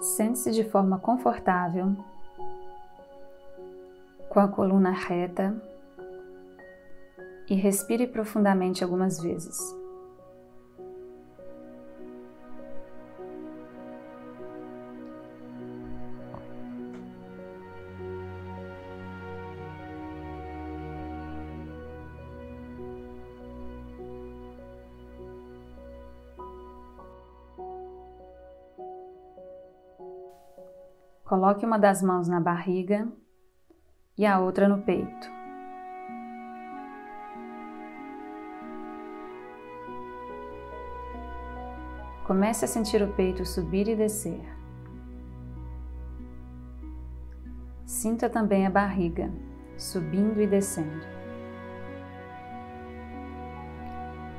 Sente-se de forma confortável, com a coluna reta e respire profundamente algumas vezes. Coloque uma das mãos na barriga e a outra no peito. Comece a sentir o peito subir e descer. Sinta também a barriga subindo e descendo.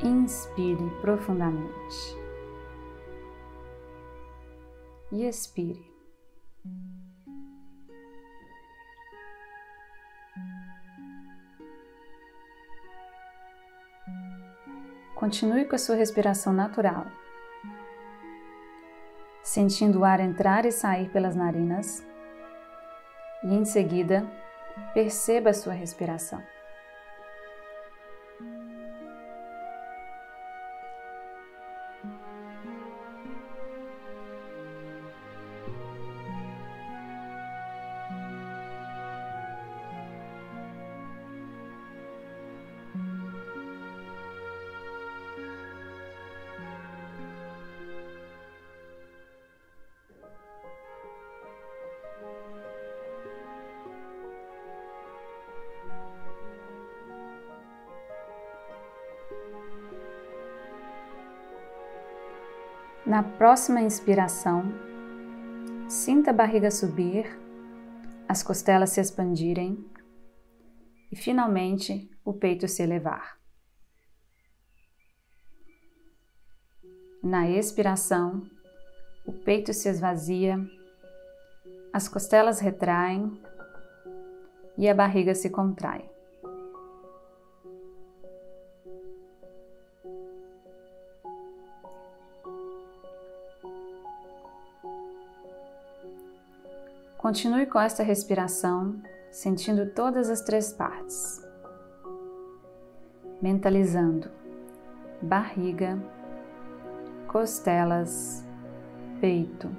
Inspire profundamente e expire. Continue com a sua respiração natural, sentindo o ar entrar e sair pelas narinas, e em seguida, perceba a sua respiração. Na próxima inspiração, sinta a barriga subir, as costelas se expandirem e finalmente o peito se elevar. Na expiração, o peito se esvazia, as costelas retraem e a barriga se contrai. Continue com esta respiração, sentindo todas as três partes. Mentalizando barriga, costelas, peito,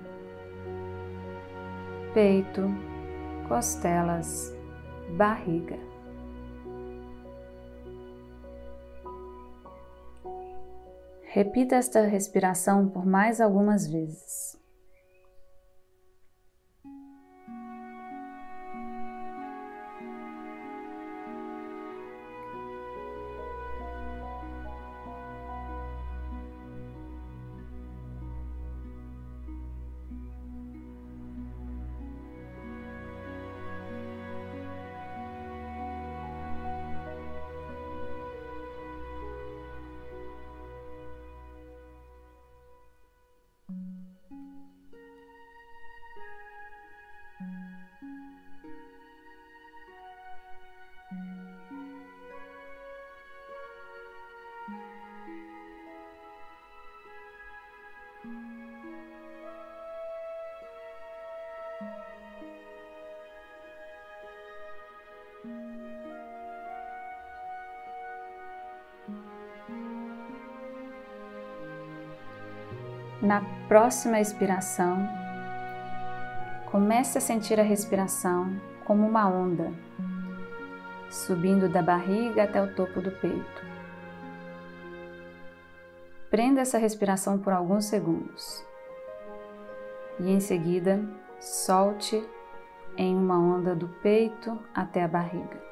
peito, costelas, barriga. Repita esta respiração por mais algumas vezes. Na próxima expiração, comece a sentir a respiração como uma onda, subindo da barriga até o topo do peito. Prenda essa respiração por alguns segundos e em seguida solte em uma onda do peito até a barriga.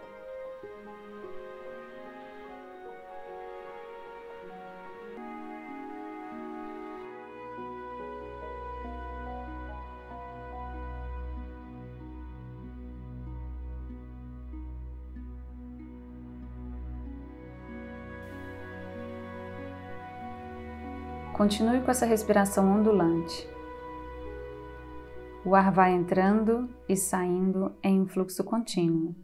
Continue com essa respiração ondulante. O ar vai entrando e saindo em fluxo contínuo.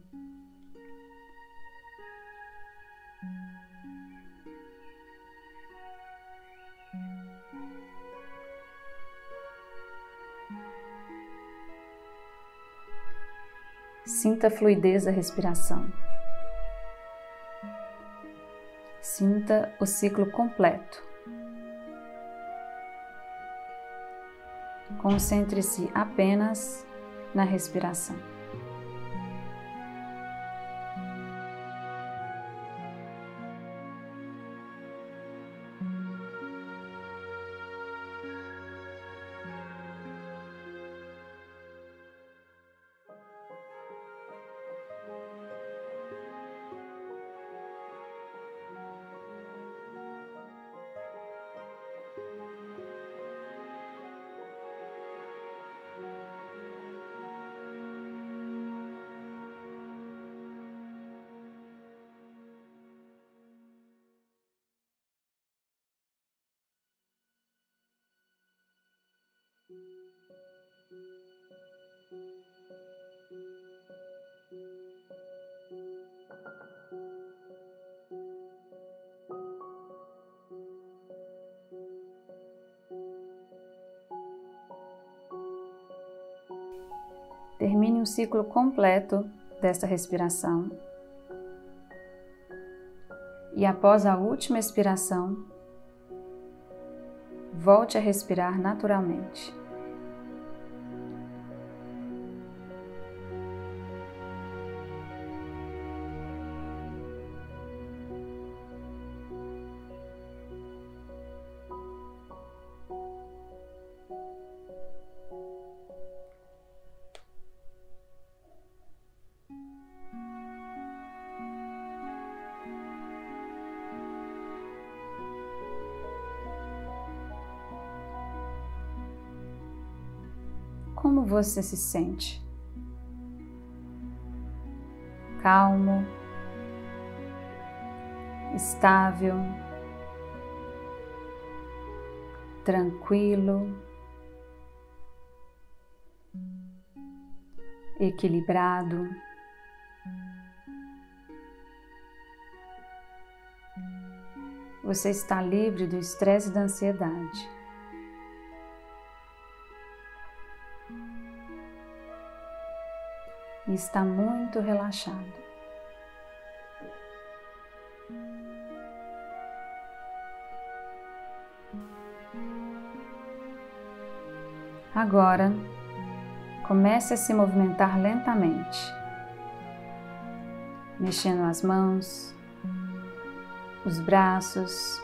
Sinta a fluidez da respiração. Sinta o ciclo completo. Concentre-se apenas na respiração. Termine um ciclo completo desta respiração. E após a última expiração, volte a respirar naturalmente. Como você se sente? Calmo, estável, tranquilo, equilibrado. Você está livre do estresse e da ansiedade. Está muito relaxado. Agora, comece a se movimentar lentamente, mexendo as mãos, os braços,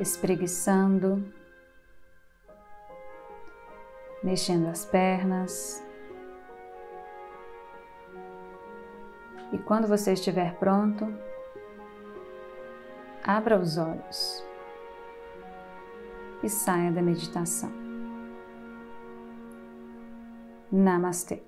espreguiçando, mexendo as pernas. E quando você estiver pronto, abra os olhos e saia da meditação. Namastê.